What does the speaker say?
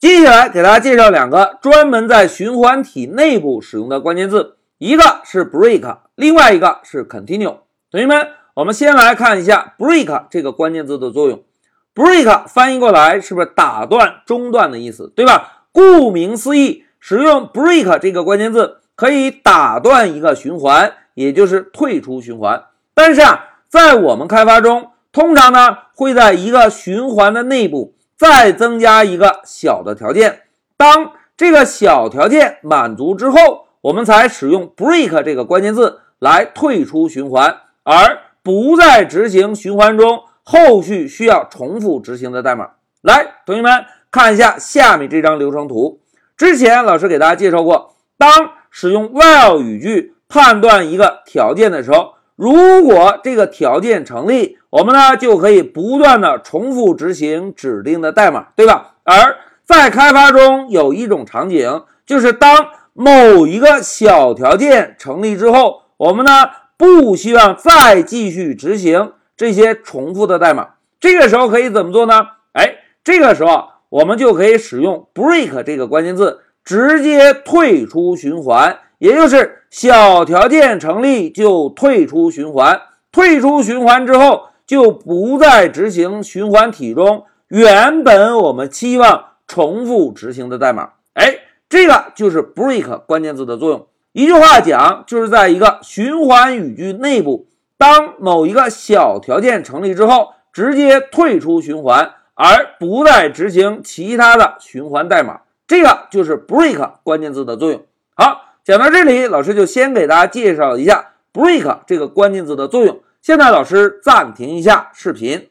接下来给大家介绍两个专门在循环体内部使用的关键字，一个是 break，另外一个是 continue。同学们，我们先来看一下 break 这个关键字的作用。break 翻译过来是不是打断、中断的意思，对吧？顾名思义，使用 break 这个关键字可以打断一个循环，也就是退出循环。但是啊，在我们开发中，通常呢会在一个循环的内部。再增加一个小的条件，当这个小条件满足之后，我们才使用 break 这个关键字来退出循环，而不再执行循环中后续需要重复执行的代码。来，同学们看一下下面这张流程图。之前老师给大家介绍过，当使用 while 语句判断一个条件的时候。如果这个条件成立，我们呢就可以不断的重复执行指定的代码，对吧？而在开发中有一种场景，就是当某一个小条件成立之后，我们呢不希望再继续执行这些重复的代码。这个时候可以怎么做呢？哎，这个时候我们就可以使用 break 这个关键字，直接退出循环。也就是小条件成立就退出循环，退出循环之后就不再执行循环体中原本我们期望重复执行的代码。哎，这个就是 break 关键字的作用。一句话讲，就是在一个循环语句内部，当某一个小条件成立之后，直接退出循环，而不再执行其他的循环代码。这个就是 break 关键字的作用。好。讲到这里，老师就先给大家介绍一下 break 这个关键字的作用。现在老师暂停一下视频。